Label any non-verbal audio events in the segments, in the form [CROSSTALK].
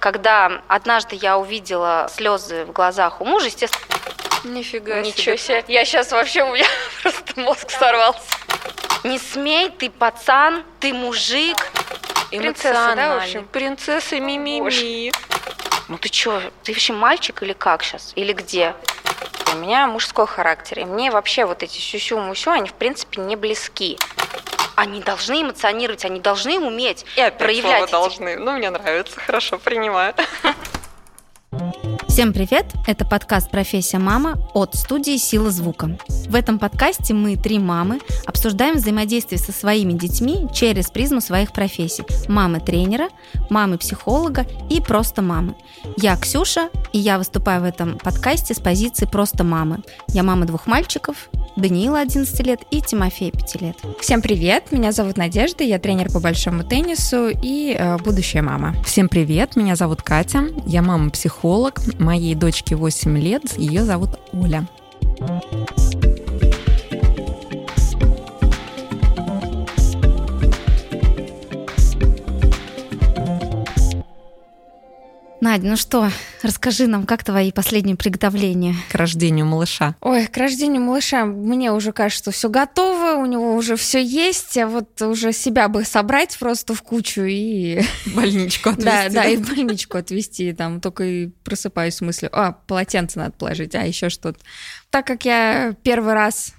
Когда однажды я увидела слезы в глазах у мужа, естественно... Нифига Ничего себе. Я сейчас вообще, у меня [LAUGHS] просто мозг сорвался. Не смей, ты пацан, ты мужик. Принцесса, да, в общем? Принцесса Мимими. Ну ты чё, ты вообще мальчик или как сейчас? Или где? У меня мужской характер, и мне вообще вот эти сюсю-мусю, они в принципе не близки. Они должны эмоционировать, они должны уметь И проявлять слово эти- должны. Ну, мне нравится, хорошо, принимаю. [LAUGHS] Всем привет! Это подкаст «Профессия мама» от студии «Сила звука». В этом подкасте мы, три мамы, обсуждаем взаимодействие со своими детьми через призму своих профессий. Мамы-тренера, мамы-психолога и просто мамы. Я Ксюша, и я выступаю в этом подкасте с позиции просто мамы. Я мама двух мальчиков, Даниила 11 лет и Тимофей 5 лет. Всем привет, меня зовут Надежда, я тренер по большому теннису и э, будущая мама. Всем привет, меня зовут Катя, я мама-психолог, моей дочке 8 лет, ее зовут Оля. Надя, ну что, расскажи нам, как твои последние приготовления? К рождению малыша. Ой, к рождению малыша мне уже кажется, что все готово, у него уже все есть, а вот уже себя бы собрать просто в кучу и... [LAUGHS] Больничку отвезти. Да, да, и в больничку отвезти, там только и просыпаюсь с мыслью, а, полотенце надо положить, а еще что-то. Так как я первый раз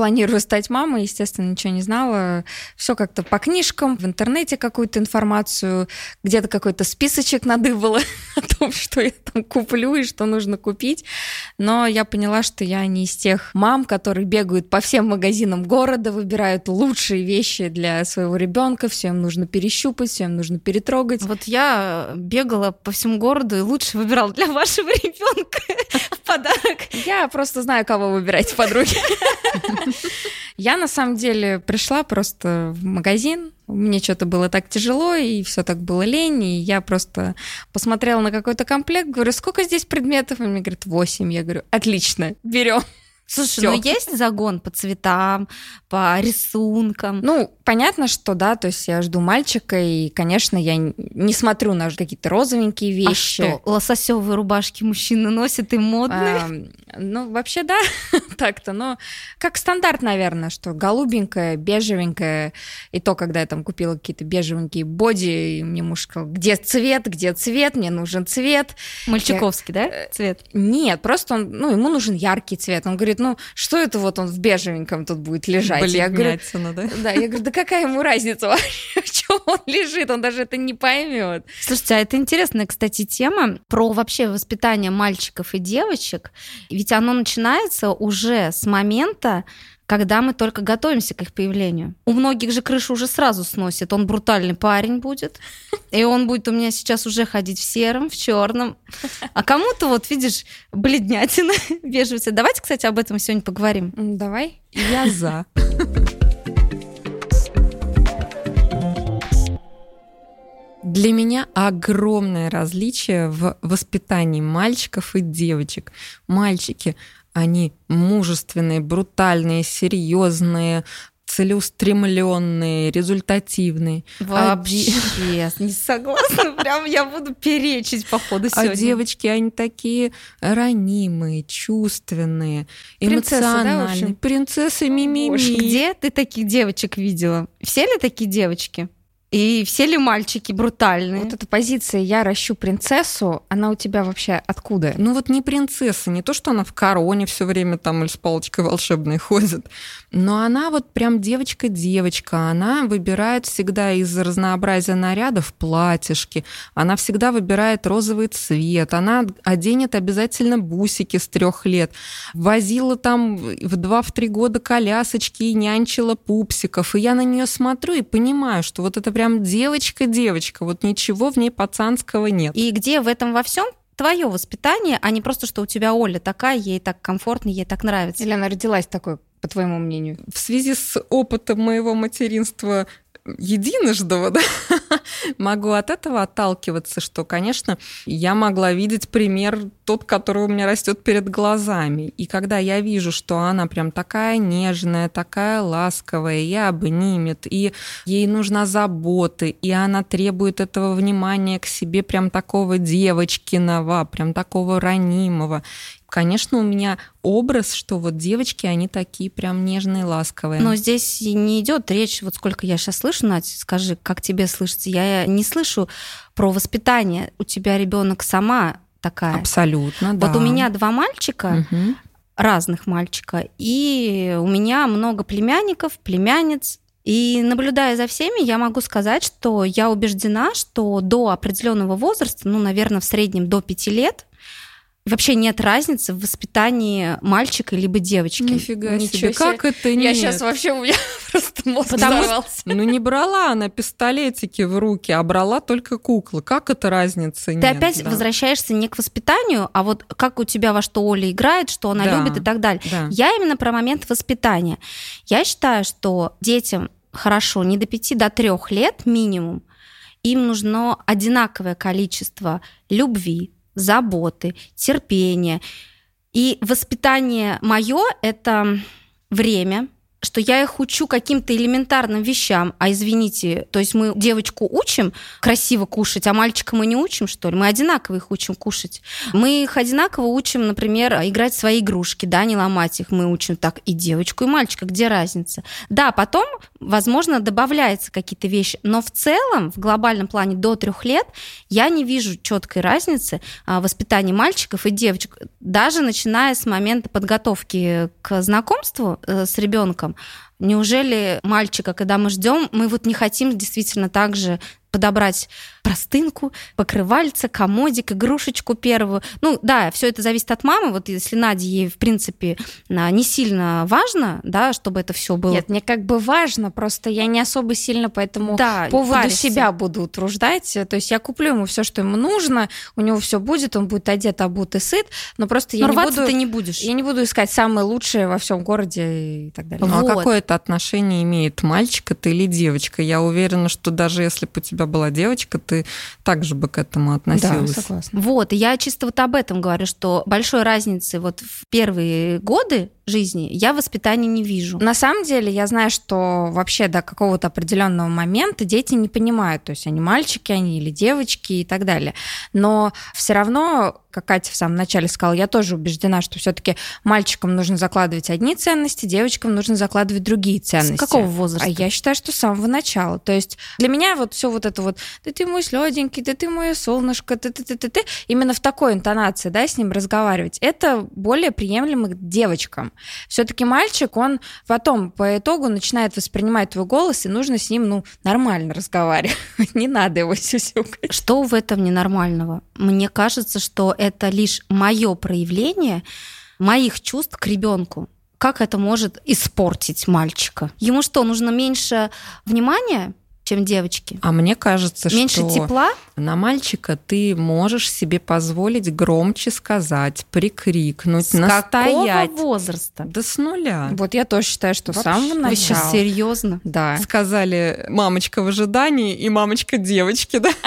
планирую стать мамой, естественно, ничего не знала. Все как-то по книжкам, в интернете какую-то информацию, где-то какой-то списочек надыбала [LAUGHS] о том, что я там куплю и что нужно купить. Но я поняла, что я не из тех мам, которые бегают по всем магазинам города, выбирают лучшие вещи для своего ребенка, все им нужно перещупать, все им нужно перетрогать. Вот я бегала по всему городу и лучше выбирала для вашего [LAUGHS] ребенка в подарок. Я просто знаю, кого выбирать подруги. [LAUGHS] [LAUGHS] Я на самом деле пришла просто в магазин, мне что-то было так тяжело, и все так было лень, и я просто посмотрела на какой-то комплект, говорю, сколько здесь предметов? И мне говорят, 8. Я говорю, отлично, берем. Слушай, Всё. ну есть загон по цветам, по рисункам? Ну, понятно, что да, то есть я жду мальчика, и, конечно, я не смотрю на какие-то розовенькие А вещи. что, лососевые рубашки мужчины носят и модные? Ам, ну, вообще, да, [LAUGHS] так-то, но как стандарт, наверное, что голубенькое, бежевенькое, и то, когда я там купила какие-то бежевенькие боди, и мне муж сказал, где цвет, где цвет, мне нужен цвет. Мальчиковский, да, цвет? Нет, просто он, ну, ему нужен яркий цвет. Он говорит, ну, что это вот он в бежевеньком тут будет лежать? Я говорю, Бледнятина, да? да, я говорю, да какая ему разница вообще, [LAUGHS] в чем он лежит, он даже это не поймет. Слушайте, а это интересная, кстати, тема про вообще воспитание мальчиков и девочек. Ведь оно начинается уже с момента, когда мы только готовимся к их появлению. У многих же крышу уже сразу сносит. Он брутальный парень будет. И он будет у меня сейчас уже ходить в сером, в черном. А кому-то, вот видишь, бледнятина, [LAUGHS] бежевица. Давайте, кстати, об этом сегодня поговорим. Давай. Я за. Для меня огромное различие в воспитании мальчиков и девочек. Мальчики, они мужественные, брутальные, серьезные, целеустремленные, результативные. Вообще, [LAUGHS] не согласна. [LAUGHS] Прям я буду перечить по ходу А сегодня. девочки, они такие ранимые, чувственные, Принцессы, да, в эмоциональные. общем? Принцессы мимими. Где ты таких девочек видела? Все ли такие девочки? И все ли мальчики брутальные? Вот эта позиция «я ращу принцессу», она у тебя вообще откуда? Ну вот не принцесса, не то, что она в короне все время там или с палочкой волшебной [LAUGHS] ходит, но она вот прям девочка-девочка, она выбирает всегда из разнообразия нарядов платьишки, она всегда выбирает розовый цвет, она оденет обязательно бусики с трех лет, возила там в два-три года колясочки и нянчила пупсиков, и я на нее смотрю и понимаю, что вот это прям девочка-девочка, вот ничего в ней пацанского нет. И где в этом во всем твое воспитание, а не просто, что у тебя Оля такая, ей так комфортно, ей так нравится. Или она родилась такой, по твоему мнению? в связи с опытом моего материнства единожды да, могу от этого отталкиваться, что, конечно, я могла видеть пример тот, который у меня растет перед глазами. И когда я вижу, что она прям такая нежная, такая ласковая, и обнимет, и ей нужна забота, и она требует этого внимания к себе прям такого девочкиного, прям такого ранимого. Конечно, у меня образ, что вот девочки, они такие прям нежные, ласковые. Но здесь не идет речь, вот сколько я сейчас слышу, Надя, скажи, как тебе слышится? Я не слышу про воспитание. У тебя ребенок сама такая. Абсолютно, да. Вот у меня два мальчика, угу. разных мальчика, и у меня много племянников, племянниц, и наблюдая за всеми, я могу сказать, что я убеждена, что до определенного возраста, ну, наверное, в среднем до пяти лет, вообще нет разницы в воспитании мальчика либо девочки. Нифига Ничего себе. Как это нет? Я сейчас вообще у меня [LAUGHS] просто мозг Потому взорвался. Ну не брала она пистолетики в руки, а брала только куклы. Как это разница Ты нет? опять да. возвращаешься не к воспитанию, а вот как у тебя во что Оля играет, что она да. любит и так далее. Да. Я именно про момент воспитания. Я считаю, что детям хорошо не до пяти, до трех лет минимум, им нужно одинаковое количество любви, заботы, терпения. И воспитание мое – это время, что я их учу каким-то элементарным вещам. А извините, то есть мы девочку учим красиво кушать, а мальчика мы не учим, что ли? Мы одинаково их учим кушать. Мы их одинаково учим, например, играть в свои игрушки, да, не ломать их. Мы учим так и девочку, и мальчика. Где разница? Да, потом, возможно, добавляются какие-то вещи, но в целом, в глобальном плане до трех лет я не вижу четкой разницы в воспитании мальчиков и девочек. Даже начиная с момента подготовки к знакомству э, с ребенком, ребенком. Неужели мальчика, когда мы ждем, мы вот не хотим действительно так же подобрать простынку, покрывальце, комодик, игрушечку первую. Ну да, все это зависит от мамы. Вот если Наде ей, в принципе, не сильно важно, да, чтобы это все было. Нет, мне как бы важно, просто я не особо сильно по этому да, поводу парься. себя буду утруждать. То есть я куплю ему все, что ему нужно, у него все будет, он будет одет, обут и сыт, но просто я но не буду... ты не будешь. Я не буду искать самое лучшее во всем городе и так далее. Ну вот. а какое это отношение имеет мальчик это или девочка? Я уверена, что даже если бы у тебя была девочка, ты также бы к этому относилась. Да, согласна. Вот, я чисто вот об этом говорю, что большой разницы вот в первые годы жизни я воспитания не вижу. На самом деле я знаю, что вообще до какого-то определенного момента дети не понимают, то есть они мальчики, они или девочки и так далее. Но все равно, как Катя в самом начале сказала, я тоже убеждена, что все-таки мальчикам нужно закладывать одни ценности, девочкам нужно закладывать другие ценности. С какого возраста? А я считаю, что с самого начала. То есть для меня вот все вот это вот, да ты мой слёденький, да ты мое солнышко, ты ты ты ты ты именно в такой интонации, да, с ним разговаривать, это более приемлемо к девочкам. Все-таки мальчик, он потом по итогу начинает воспринимать твой голос, и нужно с ним, ну, нормально разговаривать. [LAUGHS] Не надо его сюсюкать. Что в этом ненормального? Мне кажется, что это лишь мое проявление моих чувств к ребенку как это может испортить мальчика? Ему что, нужно меньше внимания? Чем девочки. А мне кажется, Меньше что тепла? на мальчика ты можешь себе позволить громче сказать, прикрикнуть, с настоять. какого возраста? Да с нуля. Вот я тоже считаю, что Вообще, с самого начала. Вы сейчас серьезно? Да. Сказали мамочка в ожидании и мамочка девочки, да? [LAUGHS]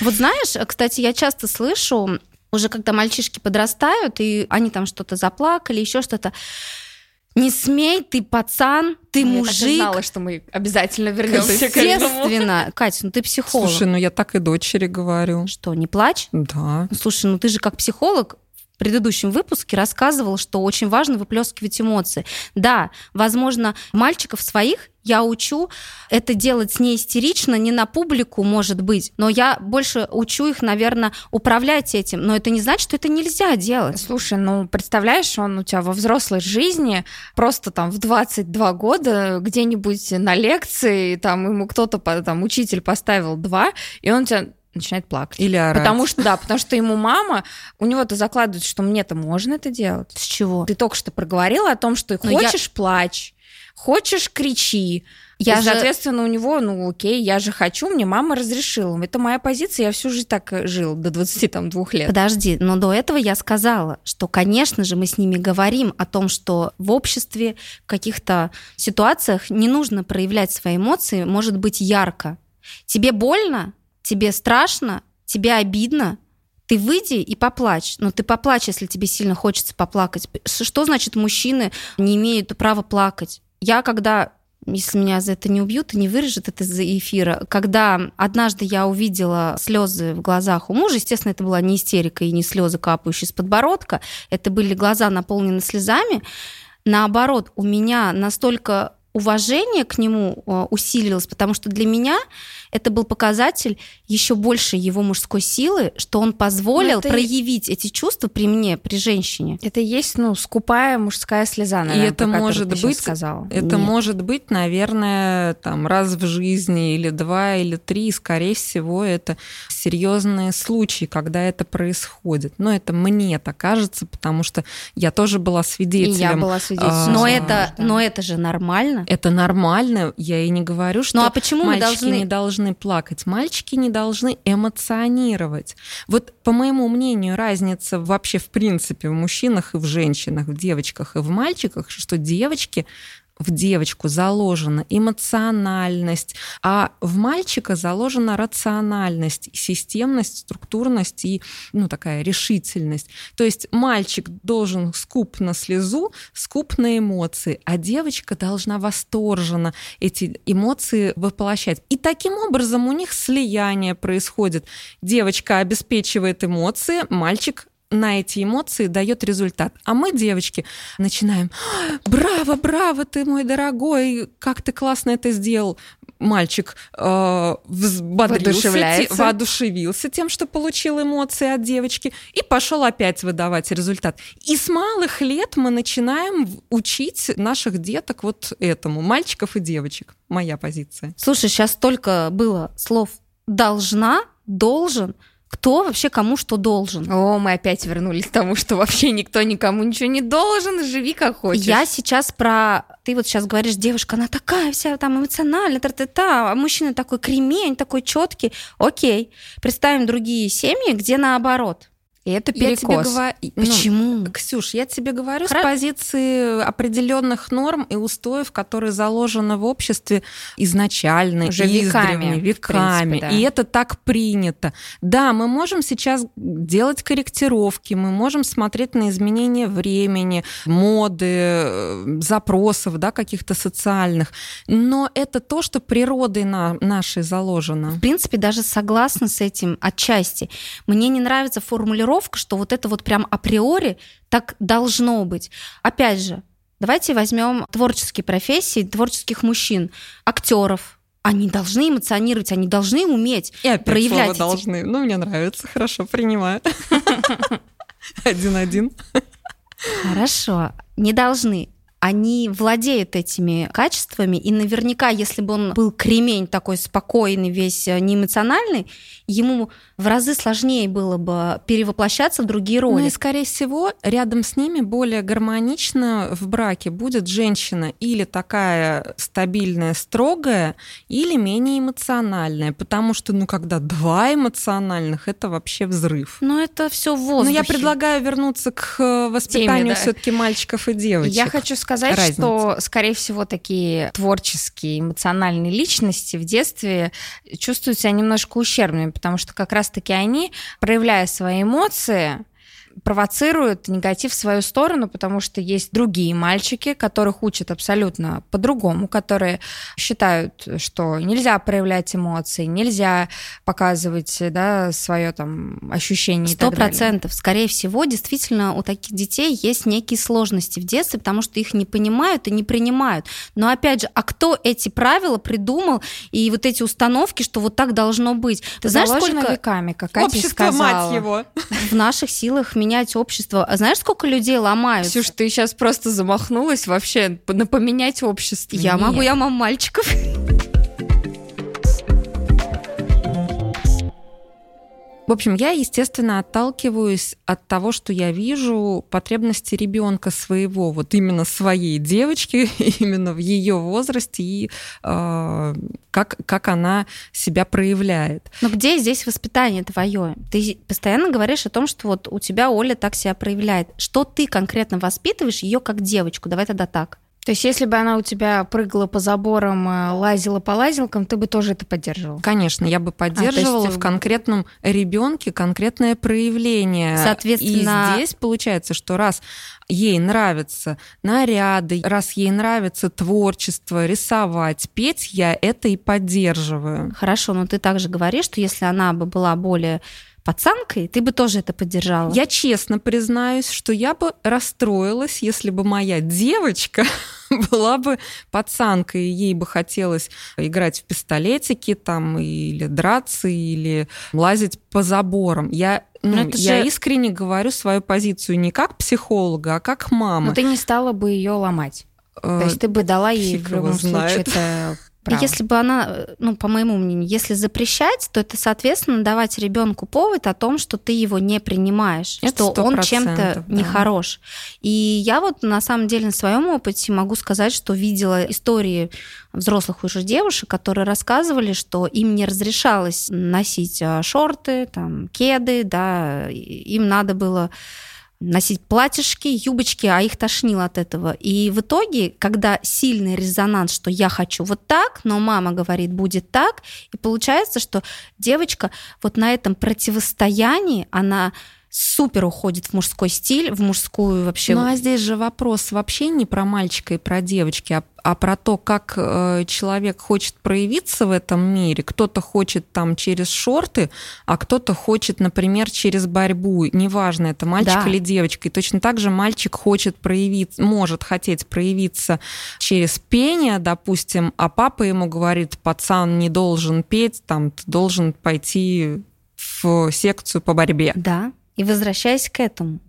Вот знаешь, кстати, я часто слышу, уже когда мальчишки подрастают, и они там что-то заплакали, еще что-то. Не смей, ты пацан, ты ну, мужик. Я знала, что мы обязательно вернемся к этому. Естественно. Катя, ну ты психолог. Слушай, ну я так и дочери говорю. Что, не плачь? Да. Ну, слушай, ну ты же как психолог в предыдущем выпуске рассказывал, что очень важно выплескивать эмоции. Да, возможно, мальчиков своих я учу это делать не истерично, не на публику, может быть, но я больше учу их, наверное, управлять этим. Но это не значит, что это нельзя делать. Слушай, ну, представляешь, он у тебя во взрослой жизни просто там в 22 года где-нибудь на лекции, там ему кто-то, там, учитель поставил два, и он тебя начинает плакать. Или орать. Потому что, да, потому что ему мама, у него-то закладывает, что мне-то можно это делать. С чего? Ты только что проговорила о том, что Но хочешь я... плачь, Хочешь, кричи. Я и, же... соответственно, у него, ну окей, я же хочу, мне мама разрешила. Это моя позиция, я всю жизнь так э, жил до 22 лет. Подожди, но до этого я сказала, что, конечно же, мы с ними говорим о том, что в обществе в каких-то ситуациях не нужно проявлять свои эмоции, может быть, ярко. Тебе больно, тебе страшно, тебе обидно, ты выйди и поплачь. Но ты поплачь, если тебе сильно хочется поплакать. Что значит мужчины не имеют права плакать? Я когда если меня за это не убьют и не вырежут это из эфира. Когда однажды я увидела слезы в глазах у мужа, естественно, это была не истерика и не слезы, капающие с подбородка, это были глаза, наполнены слезами. Наоборот, у меня настолько уважение к нему э, усилилось, потому что для меня это был показатель еще больше его мужской силы, что он позволил это... проявить эти чувства при мне, при женщине. Это и есть, ну, скупая мужская слеза, наверное, И это может быть, сказала. Это Нет. может быть, наверное, там раз в жизни или два или три, и, скорее всего, это серьезные случаи, когда это происходит. Но это мне так кажется, потому что я тоже была свидетелем. И я была свидетелем. А, но это, но это же нормально. Это нормально. Я и не говорю, что ну, а почему мальчики мы должны... не должны плакать, мальчики не должны эмоционировать. Вот, по моему мнению, разница вообще в принципе в мужчинах и в женщинах, в девочках и в мальчиках, что девочки в девочку заложена эмоциональность, а в мальчика заложена рациональность, системность, структурность и ну, такая решительность. То есть мальчик должен скуп на слезу, скуп на эмоции, а девочка должна восторженно эти эмоции воплощать. И таким образом у них слияние происходит. Девочка обеспечивает эмоции, мальчик на эти эмоции дает результат. А мы, девочки, начинаем, браво, браво, ты мой дорогой, как ты классно это сделал. Мальчик э, взбодрился, воодушевился тем, что получил эмоции от девочки, и пошел опять выдавать результат. И с малых лет мы начинаем учить наших деток вот этому, мальчиков и девочек. Моя позиция. Слушай, сейчас столько было слов «должна», «должен», кто вообще кому что должен. О, мы опять вернулись к тому, что вообще никто никому ничего не должен, живи как хочешь. Я сейчас про... Ты вот сейчас говоришь, девушка, она такая вся там эмоциональная, та -та -та, а мужчина такой кремень, такой четкий. Окей, представим другие семьи, где наоборот. И это перекос. Я тебе говорю, ну, Почему? Ну, Ксюш, я тебе говорю Хра... с позиции определенных норм и устоев, которые заложены в обществе изначально, Уже веками, веками. Принципе, да. И это так принято. Да, мы можем сейчас делать корректировки, мы можем смотреть на изменения времени, моды, э, запросов, да, каких-то социальных. Но это то, что природой на нашей заложено. В принципе, даже согласна с этим отчасти. Мне не нравится формулировка формулировка, что вот это вот прям априори так должно быть. Опять же, давайте возьмем творческие профессии, творческих мужчин, актеров, они должны эмоционировать, они должны уметь И опять проявлять. Слово эти... должны. Ну, мне нравится, хорошо, принимаю. [LAUGHS] Один-один. Хорошо, не должны они владеют этими качествами, и наверняка, если бы он был кремень такой спокойный, весь э, неэмоциональный, ему в разы сложнее было бы перевоплощаться в другие роли. Ну и, скорее всего, рядом с ними более гармонично в браке будет женщина или такая стабильная, строгая, или менее эмоциональная, потому что, ну, когда два эмоциональных, это вообще взрыв. Но это все в воздухе. Но я предлагаю вернуться к э, воспитанию да. все-таки мальчиков и девочек. Я хочу сказать, Разница. что, скорее всего, такие творческие, эмоциональные личности в детстве чувствуют себя немножко ущербными, потому что как раз-таки они, проявляя свои эмоции, провоцируют негатив в свою сторону, потому что есть другие мальчики, которых учат абсолютно по-другому, которые считают, что нельзя проявлять эмоции, нельзя показывать да, свое там ощущение. Сто процентов. Скорее всего, действительно, у таких детей есть некие сложности в детстве, потому что их не понимают и не принимают. Но опять же, а кто эти правила придумал и вот эти установки, что вот так должно быть? Ты знаешь, сколько веками, как Общество, сказала, мать его. В наших силах менять общество. А знаешь, сколько людей ломают? Ксюш, ты сейчас просто замахнулась вообще на поменять общество. Я Нет. могу, я мам мальчиков. В общем, я, естественно, отталкиваюсь от того, что я вижу потребности ребенка своего, вот именно своей девочки, [LAUGHS] именно в ее возрасте и э, как, как она себя проявляет. Но где здесь воспитание твое? Ты постоянно говоришь о том, что вот у тебя Оля так себя проявляет. Что ты конкретно воспитываешь ее как девочку? Давай тогда так. То есть, если бы она у тебя прыгала по заборам, э, лазила по лазилкам, ты бы тоже это поддерживал? Конечно, я бы поддерживала а, есть... в конкретном ребенке конкретное проявление. Соответственно... И здесь получается, что раз ей нравятся наряды, раз ей нравится творчество, рисовать, петь, я это и поддерживаю. Хорошо, но ты также говоришь, что если она бы была более пацанкой, ты бы тоже это поддержала. Я честно признаюсь, что я бы расстроилась, если бы моя девочка [LAUGHS] была бы пацанкой, и ей бы хотелось играть в пистолетики там, или драться, или лазить по заборам. Я ну, я же... искренне говорю свою позицию не как психолога, а как мама. Но ты не стала бы ее ломать. Э, То есть ты бы дала ей в любом случае это Право. Если бы она, ну, по моему мнению, если запрещать, то это, соответственно, давать ребенку повод о том, что ты его не принимаешь, это что он чем-то да. нехорош. И я вот на самом деле на своем опыте могу сказать, что видела истории взрослых уже девушек, которые рассказывали, что им не разрешалось носить а, шорты, там, кеды, да, им надо было носить платьишки, юбочки, а их тошнило от этого. И в итоге, когда сильный резонанс, что я хочу вот так, но мама говорит, будет так, и получается, что девочка вот на этом противостоянии, она супер уходит в мужской стиль, в мужскую вообще. Ну а здесь же вопрос вообще не про мальчика и про девочки, а, а про то, как э, человек хочет проявиться в этом мире. Кто-то хочет там через шорты, а кто-то хочет, например, через борьбу. Неважно, это мальчик да. или девочка. И точно так же мальчик хочет проявиться, может хотеть проявиться через пение, допустим, а папа ему говорит, пацан не должен петь, там, ты должен пойти в секцию по борьбе. Да, и возвращаясь к этому,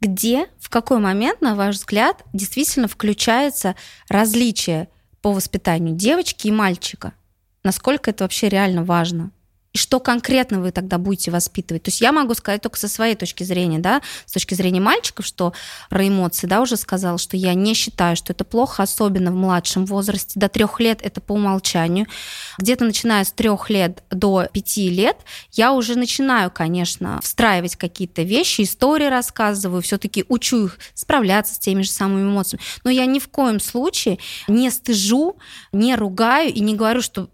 где, в какой момент, на ваш взгляд, действительно включается различие по воспитанию девочки и мальчика? Насколько это вообще реально важно? И что конкретно вы тогда будете воспитывать. То есть я могу сказать только со своей точки зрения, да, с точки зрения мальчиков, что про эмоции, да, уже сказала, что я не считаю, что это плохо, особенно в младшем возрасте. До трех лет это по умолчанию. Где-то начиная с трех лет до пяти лет я уже начинаю, конечно, встраивать какие-то вещи, истории рассказываю, все-таки учу их справляться с теми же самыми эмоциями. Но я ни в коем случае не стыжу, не ругаю и не говорю, что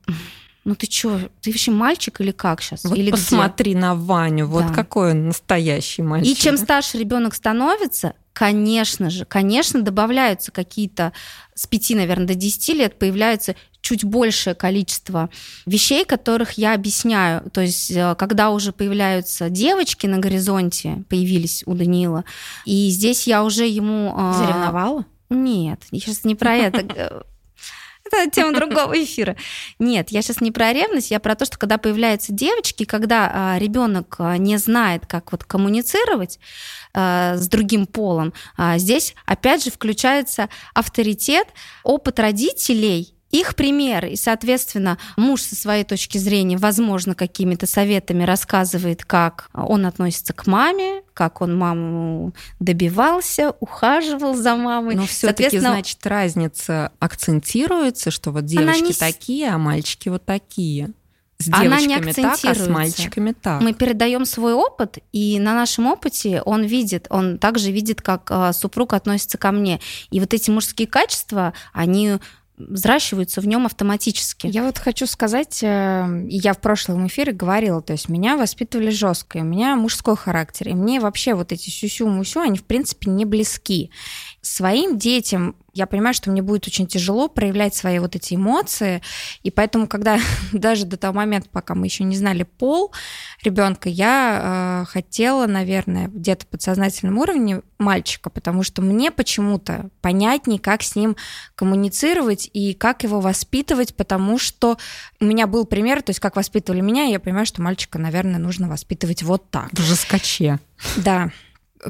ну ты что, ты вообще мальчик или как сейчас? Вот или посмотри где? на Ваню, вот да. какой он настоящий мальчик. И чем старше ребенок становится, конечно же, конечно, добавляются какие-то с 5, наверное, до 10 лет появляется чуть большее количество вещей, которых я объясняю. То есть, э, когда уже появляются девочки на горизонте, появились у Даниила, и здесь я уже ему... А, Заревновала? Нет, я сейчас не про это [LAUGHS] это тема другого эфира. Нет, я сейчас не про ревность, я про то, что когда появляются девочки, когда а, ребенок а, не знает, как вот коммуницировать а, с другим полом, а, здесь опять же включается авторитет, опыт родителей их пример, и, соответственно, муж со своей точки зрения, возможно, какими-то советами рассказывает, как он относится к маме, как он маму добивался, ухаживал за мамой. Но все-таки, значит, разница акцентируется, что вот девочки не... такие, а мальчики вот такие. С девочками так, а с мальчиками так. Мы передаем свой опыт, и на нашем опыте он видит, он также видит, как э, супруг относится ко мне. И вот эти мужские качества, они взращиваются в нем автоматически. Я вот хочу сказать, э, я в прошлом эфире говорила, то есть меня воспитывали жестко, у меня мужской характер, и мне вообще вот эти сюсю-мусю, они в принципе не близки. Своим детям я понимаю, что мне будет очень тяжело проявлять свои вот эти эмоции, и поэтому, когда [LAUGHS] даже до того момента, пока мы еще не знали пол ребенка, я э, хотела, наверное, где-то подсознательном уровне мальчика, потому что мне почему-то понятнее, как с ним коммуницировать и как его воспитывать, потому что у меня был пример, то есть как воспитывали меня, и я понимаю, что мальчика, наверное, нужно воспитывать вот так. В жескоче. Да.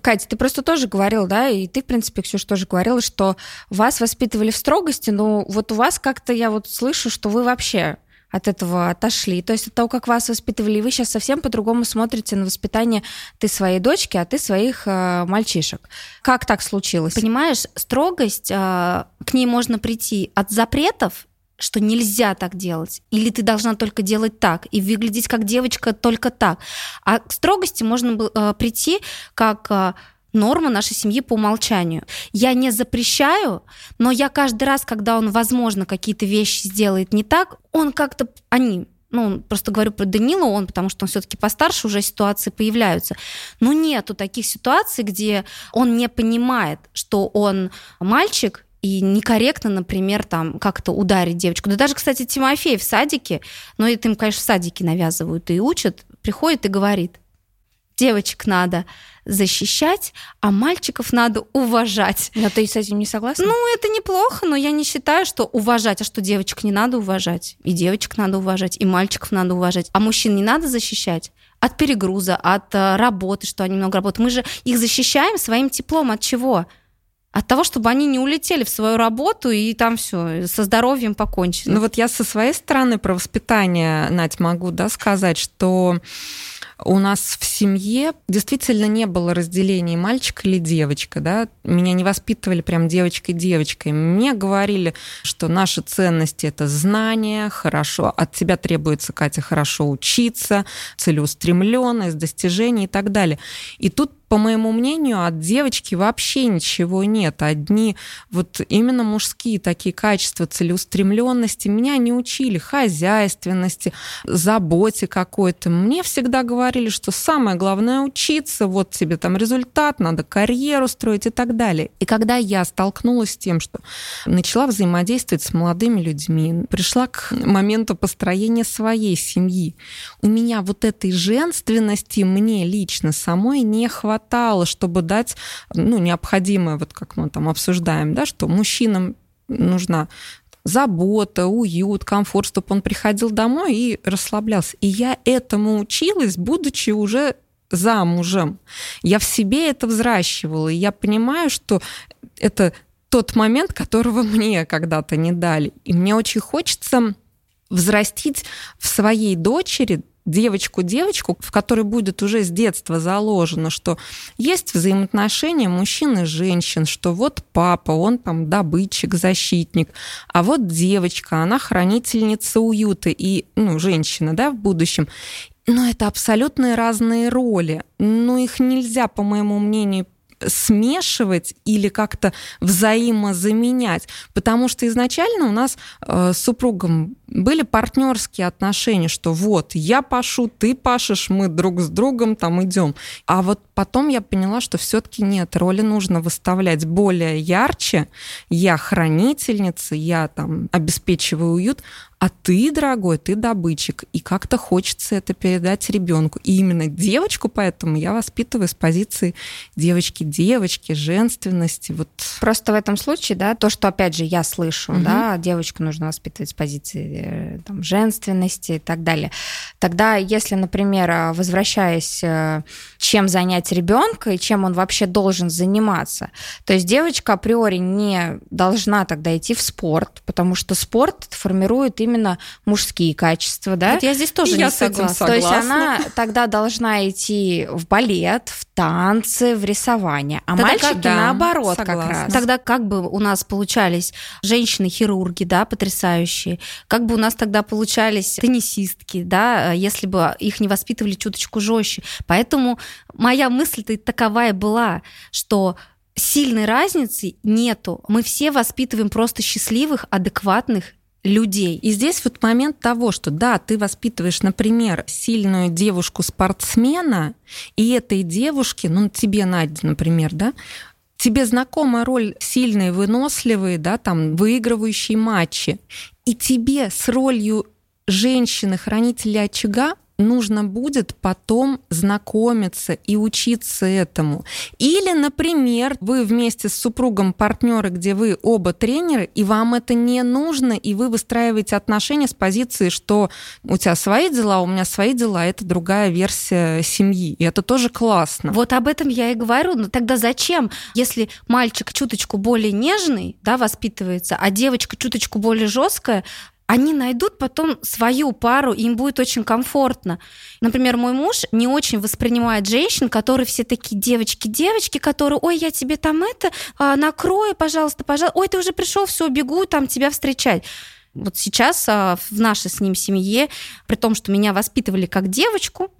Катя, ты просто тоже говорила, да, и ты, в принципе, Ксюша, тоже говорила, что вас воспитывали в строгости, но вот у вас как-то я вот слышу, что вы вообще от этого отошли. То есть от того, как вас воспитывали, вы сейчас совсем по-другому смотрите на воспитание ты своей дочки, а ты своих э, мальчишек. Как так случилось? Понимаешь, строгость, э, к ней можно прийти от запретов, что нельзя так делать, или ты должна только делать так, и выглядеть как девочка только так. А к строгости можно э, прийти как э, норма нашей семьи по умолчанию. Я не запрещаю, но я каждый раз, когда он, возможно, какие-то вещи сделает не так, он как-то, они, ну, просто говорю про Данила, он, потому что он все-таки постарше, уже ситуации появляются. Но нету таких ситуаций, где он не понимает, что он мальчик, и некорректно, например, там как-то ударить девочку. Да даже, кстати, Тимофей в садике, но это им, конечно, в садике навязывают и учат, приходит и говорит, девочек надо защищать, а мальчиков надо уважать. Но ты с этим не согласна? Ну, это неплохо, но я не считаю, что уважать, а что девочек не надо уважать. И девочек надо уважать, и мальчиков надо уважать. А мужчин не надо защищать от перегруза, от э, работы, что они много работают. Мы же их защищаем своим теплом. От чего? От того, чтобы они не улетели в свою работу и там все со здоровьем покончено. Ну вот я со своей стороны про воспитание, Надь, могу да, сказать, что у нас в семье действительно не было разделения мальчик или девочка, да, меня не воспитывали прям девочкой-девочкой. Мне говорили, что наши ценности — это знания, хорошо, от тебя требуется, Катя, хорошо учиться, целеустремленность, достижения и так далее. И тут по моему мнению, от девочки вообще ничего нет. Одни вот именно мужские такие качества целеустремленности меня не учили, хозяйственности, заботе какой-то. Мне всегда говорили, что самое главное учиться, вот тебе там результат, надо карьеру строить и так далее. И когда я столкнулась с тем, что начала взаимодействовать с молодыми людьми, пришла к моменту построения своей семьи, у меня вот этой женственности мне лично самой не хватает хватало, чтобы дать ну, необходимое, вот как мы там обсуждаем, да, что мужчинам нужна забота, уют, комфорт, чтобы он приходил домой и расслаблялся. И я этому училась, будучи уже замужем. Я в себе это взращивала, и я понимаю, что это тот момент, которого мне когда-то не дали. И мне очень хочется взрастить в своей дочери девочку-девочку, в которой будет уже с детства заложено, что есть взаимоотношения мужчин и женщин, что вот папа, он там добытчик, защитник, а вот девочка, она хранительница уюта и, ну, женщина, да, в будущем. Но это абсолютно разные роли. Но их нельзя, по моему мнению, смешивать или как-то взаимозаменять, потому что изначально у нас э, с супругом были партнерские отношения, что вот я пашу, ты пашешь, мы друг с другом там идем. А вот потом я поняла, что все-таки нет, роли нужно выставлять более ярче. Я хранительница, я там обеспечиваю уют, а ты, дорогой, ты добытчик. И как-то хочется это передать ребенку. И именно девочку поэтому я воспитываю с позиции девочки-девочки, женственности. Вот. Просто в этом случае, да, то, что, опять же, я слышу, угу. да, девочку нужно воспитывать с позиции э, там, женственности и так далее. Тогда, если, например, э, возвращаясь, э, чем занять ребенка и чем он вообще должен заниматься, то есть девочка априори не должна тогда идти в спорт, потому что спорт формирует именно мужские качества, да? Вот я здесь тоже я не согласна. согласна. То есть она тогда должна идти в балет, в танцы, в рисование, а тогда мальчики как, да, наоборот согласна. как раз. Тогда как бы у нас получались женщины-хирурги, да, потрясающие, как бы у нас тогда получались теннисистки, да, если бы их не воспитывали чуточку жестче. Поэтому моя мысль-то таковая была, что сильной разницы нету. Мы все воспитываем просто счастливых, адекватных людей. И здесь вот момент того, что да, ты воспитываешь, например, сильную девушку-спортсмена, и этой девушке, ну тебе, Надя, например, да, тебе знакома роль сильной, выносливой, да, там, выигрывающей матчи, и тебе с ролью женщины-хранителя очага нужно будет потом знакомиться и учиться этому. Или, например, вы вместе с супругом партнеры, где вы оба тренеры, и вам это не нужно, и вы выстраиваете отношения с позиции, что у тебя свои дела, у меня свои дела, это другая версия семьи. И это тоже классно. Вот об этом я и говорю. Но тогда зачем, если мальчик чуточку более нежный, да, воспитывается, а девочка чуточку более жесткая, они найдут потом свою пару, и им будет очень комфортно. Например, мой муж не очень воспринимает женщин, которые все такие девочки, девочки, которые, ой, я тебе там это а, накрою, пожалуйста, пожалуйста, ой, ты уже пришел, все, бегу там тебя встречать. Вот сейчас а, в нашей с ним семье, при том, что меня воспитывали как девочку,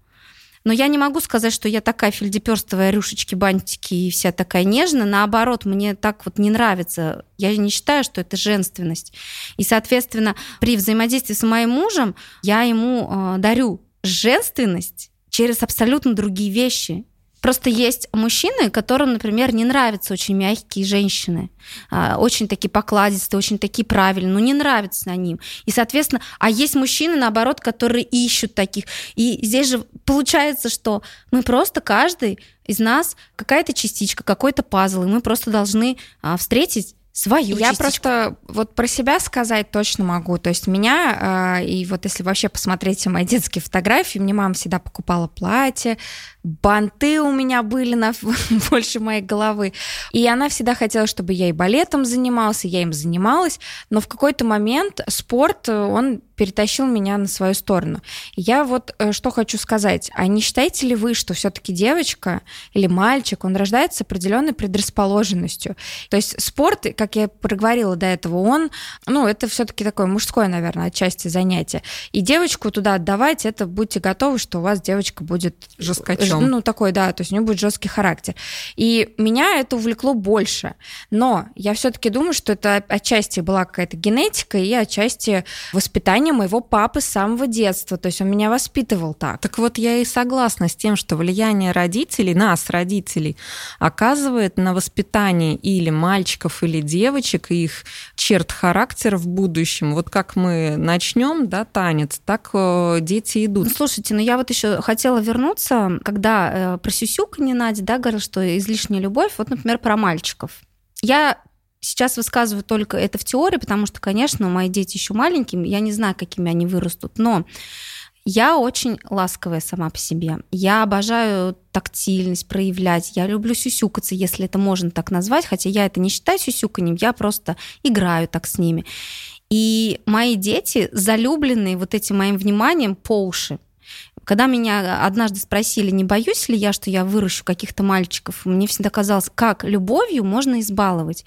но я не могу сказать, что я такая фельдеперстовая, рюшечки, бантики и вся такая нежная. Наоборот, мне так вот не нравится. Я не считаю, что это женственность. И, соответственно, при взаимодействии с моим мужем я ему э, дарю женственность через абсолютно другие вещи. Просто есть мужчины, которым, например, не нравятся очень мягкие женщины, а, очень такие покладистые, очень такие правильные, но не нравятся ним. И, соответственно, а есть мужчины, наоборот, которые ищут таких. И здесь же получается, что мы просто каждый из нас какая-то частичка, какой-то пазл, и мы просто должны а, встретить свою Я частичку. просто вот про себя сказать точно могу. То есть меня, э, и вот если вообще посмотреть мои детские фотографии, мне мама всегда покупала платье, банты у меня были на [LAUGHS] больше моей головы. И она всегда хотела, чтобы я и балетом занимался, я им занималась, но в какой-то момент спорт, он перетащил меня на свою сторону. Я вот э, что хочу сказать. А не считаете ли вы, что все-таки девочка или мальчик, он рождается с определенной предрасположенностью? То есть спорт, как я проговорила до этого, он, ну, это все-таки такое мужское, наверное, отчасти занятие. И девочку туда отдавать, это будьте готовы, что у вас девочка будет... Жесткачом. Ну, такой, да, то есть у нее будет жесткий характер. И меня это увлекло больше. Но я все-таки думаю, что это отчасти была какая-то генетика и отчасти воспитание воспитание моего папы с самого детства. То есть он меня воспитывал так. Так вот, я и согласна с тем, что влияние родителей, нас, родителей, оказывает на воспитание или мальчиков, или девочек, и их черт характера в будущем. Вот как мы начнем, да, танец, так э, дети идут. Ну, слушайте, ну я вот еще хотела вернуться, когда э, про не Надя, да, говорил, что излишняя любовь, вот, например, про мальчиков. Я Сейчас высказываю только это в теории, потому что, конечно, мои дети еще маленькие, я не знаю, какими они вырастут, но я очень ласковая сама по себе. Я обожаю тактильность проявлять. Я люблю сюсюкаться, если это можно так назвать, хотя я это не считаю сюсюканьем, я просто играю так с ними. И мои дети залюбленные вот этим моим вниманием по уши. Когда меня однажды спросили, не боюсь ли я, что я выращу каких-то мальчиков, мне всегда казалось, как любовью можно избаловать.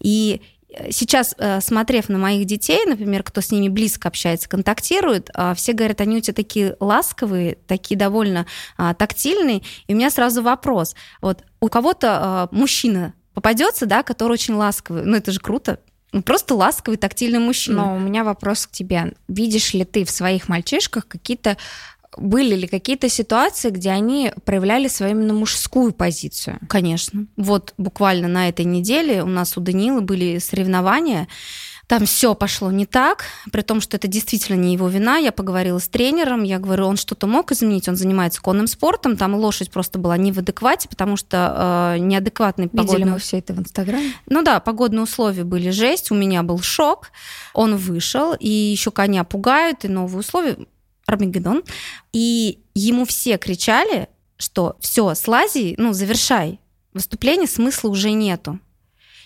И э, сейчас, э, смотрев на моих детей, например, кто с ними близко общается, контактирует, а, все говорят, они у тебя такие ласковые, такие довольно а, тактильные. И у меня сразу вопрос. Вот у кого-то а, мужчина попадется, да, который очень ласковый. Ну, это же круто. Ну, просто ласковый, тактильный мужчина. Но у меня вопрос к тебе. Видишь ли ты в своих мальчишках какие-то были ли какие-то ситуации, где они проявляли свою именно мужскую позицию? Конечно. Вот буквально на этой неделе у нас у Данилы были соревнования. Там все пошло не так, при том, что это действительно не его вина. Я поговорила с тренером, я говорю, он что-то мог изменить, он занимается конным спортом, там лошадь просто была не в адеквате, потому что э, неадекватный Видели погодный... мы все это в Инстаграме? Ну да, погодные условия были жесть, у меня был шок. Он вышел, и еще коня пугают, и новые условия. Армагеддон, и ему все кричали, что все, слази, ну, завершай. Выступление смысла уже нету.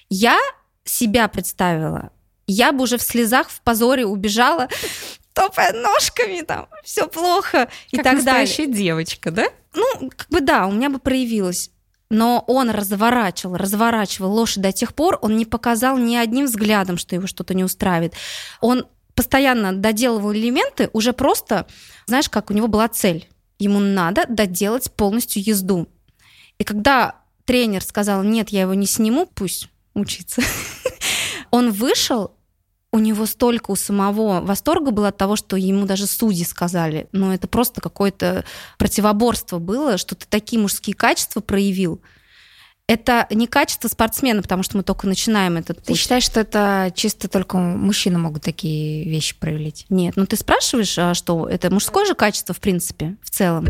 Я себя представила, я бы уже в слезах, в позоре убежала, [LAUGHS] топая ножками, там, все плохо и как так далее. девочка, да? Ну, как бы да, у меня бы проявилось. Но он разворачивал, разворачивал лошадь до тех пор, он не показал ни одним взглядом, что его что-то не устраивает. Он постоянно доделывал элементы, уже просто, знаешь, как у него была цель. Ему надо доделать полностью езду. И когда тренер сказал, нет, я его не сниму, пусть учится, [LAUGHS] он вышел, у него столько у самого восторга было от того, что ему даже судьи сказали, ну это просто какое-то противоборство было, что ты такие мужские качества проявил – это не качество спортсмена, потому что мы только начинаем этот путь. Ты считаешь, что это чисто только мужчины могут такие вещи проявить? Нет, ну ты спрашиваешь, а что это мужское же качество в принципе, в целом.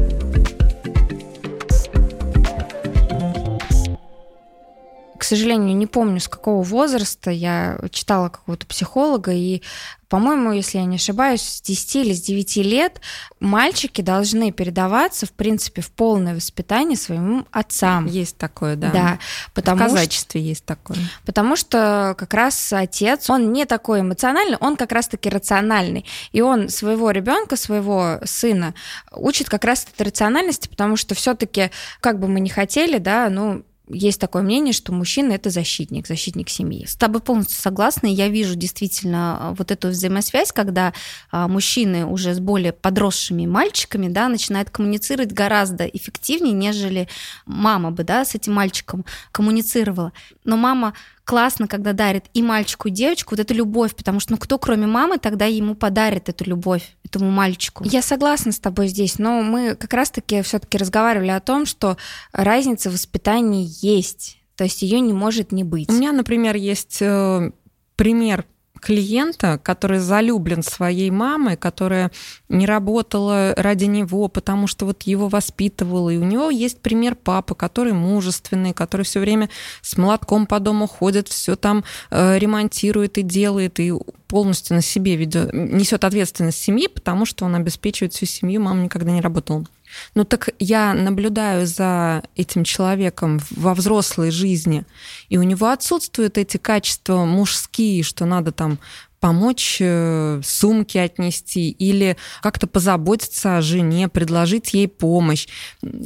К сожалению, не помню, с какого возраста я читала какого-то психолога, и по-моему, если я не ошибаюсь, с 10 или с 9 лет мальчики должны передаваться, в принципе, в полное воспитание своим отцам. Есть такое, да. Да. Потому в казачестве что, есть такое. Потому что как раз отец, он не такой эмоциональный, он как раз-таки рациональный. И он своего ребенка, своего сына учит как раз этой рациональности, потому что все-таки, как бы мы ни хотели, да, ну, есть такое мнение, что мужчина это защитник, защитник семьи. С тобой полностью согласна. Я вижу действительно а, вот эту взаимосвязь, когда а, мужчины уже с более подросшими мальчиками да, начинают коммуницировать гораздо эффективнее, нежели мама бы да, с этим мальчиком коммуницировала. Но мама классно, когда дарит и мальчику, и девочку вот эту любовь, потому что ну кто, кроме мамы, тогда ему подарит эту любовь, этому мальчику. Я согласна с тобой здесь, но мы как раз-таки все-таки разговаривали о том, что разница в воспитании есть, то есть ее не может не быть. У меня, например, есть э, пример клиента, который залюблен своей мамой, которая не работала ради него, потому что вот его воспитывала. И у него есть пример папы, который мужественный, который все время с молотком по дому ходит, все там э, ремонтирует и делает, и полностью на себе ведет, несет ответственность семьи, потому что он обеспечивает всю семью, мама никогда не работала. Ну так я наблюдаю за этим человеком во взрослой жизни, и у него отсутствуют эти качества мужские, что надо там помочь э, сумки отнести или как-то позаботиться о жене, предложить ей помощь.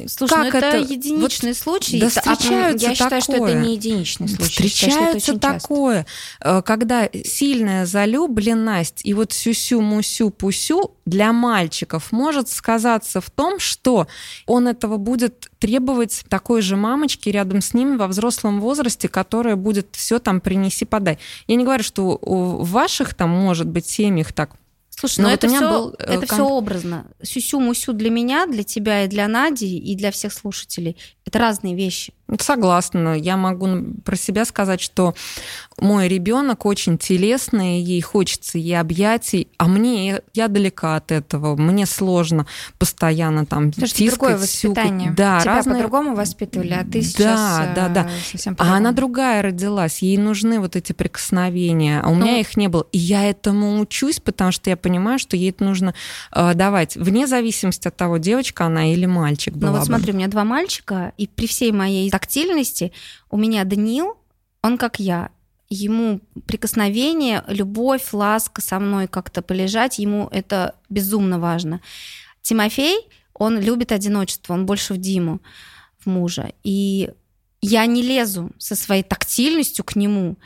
Слушай, ну как ну это, это единичный вот, случай. Да, встречаются я считаю, что это не единичный случай. Встречается считаю, такое, часто. когда сильная залюбленность и вот сюсю-мусю-пусю для мальчиков может сказаться в том, что он этого будет требовать такой же мамочки рядом с ними во взрослом возрасте, которая будет все там принеси, подай. Я не говорю, что в ваших там может быть семьях так Слушай, но, ну, но это, вот все, был, э, это кон... все образно. Сюсю-мусю для меня, для тебя и для Нади, и для всех слушателей. Это разные вещи. Согласна. Я могу про себя сказать, что мой ребенок очень телесный, ей хочется ей объятий, а мне я далека от этого. Мне сложно постоянно там Слушай, тискать, другое воспитание. Да, Тебя разные... по-другому воспитывали, а ты сейчас да, да, да. Э, совсем А она другая родилась, ей нужны вот эти прикосновения, а у ну... меня их не было. И я этому учусь, потому что я понимаю, что ей это нужно э, давать, вне зависимости от того, девочка она или мальчик была Ну вот бы. смотри, у меня два мальчика, и при всей моей тактильности у меня Даниил, он как я, ему прикосновение, любовь, ласка со мной как-то полежать, ему это безумно важно. Тимофей, он любит одиночество, он больше в Диму, в мужа. И я не лезу со своей тактильностью к нему,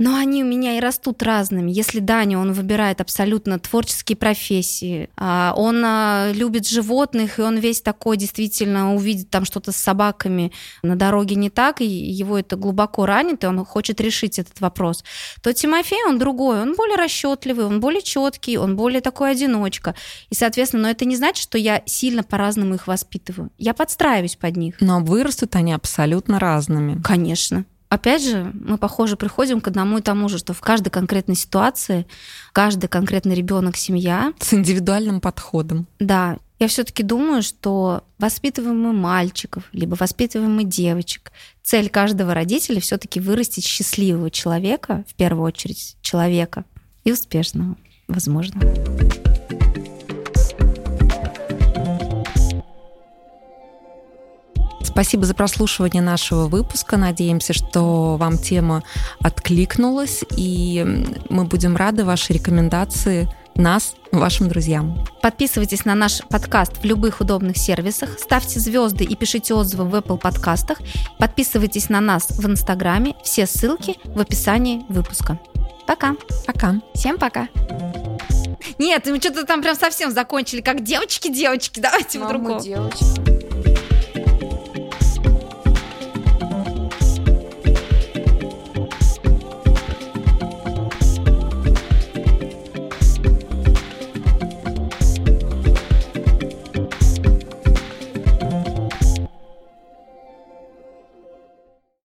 но они у меня и растут разными. Если Даня, он выбирает абсолютно творческие профессии, а, он а, любит животных, и он весь такой действительно увидит там что-то с собаками на дороге не так, и его это глубоко ранит, и он хочет решить этот вопрос, то Тимофей, он другой, он более расчетливый, он более четкий, он более такой одиночка. И, соответственно, но это не значит, что я сильно по-разному их воспитываю. Я подстраиваюсь под них. Но вырастут они абсолютно разными. Конечно опять же, мы, похоже, приходим к одному и тому же, что в каждой конкретной ситуации каждый конкретный ребенок, семья... С индивидуальным подходом. Да. Я все-таки думаю, что воспитываем мы мальчиков, либо воспитываем мы девочек. Цель каждого родителя все-таки вырастить счастливого человека, в первую очередь человека, и успешного, возможно. Спасибо за прослушивание нашего выпуска. Надеемся, что вам тема откликнулась, и мы будем рады вашей рекомендации нас, вашим друзьям. Подписывайтесь на наш подкаст в любых удобных сервисах, ставьте звезды и пишите отзывы в Apple подкастах, подписывайтесь на нас в Инстаграме, все ссылки в описании выпуска. Пока. Пока. Всем пока. Нет, мы что-то там прям совсем закончили, как девочки-девочки. Давайте Маму в другом. девочки.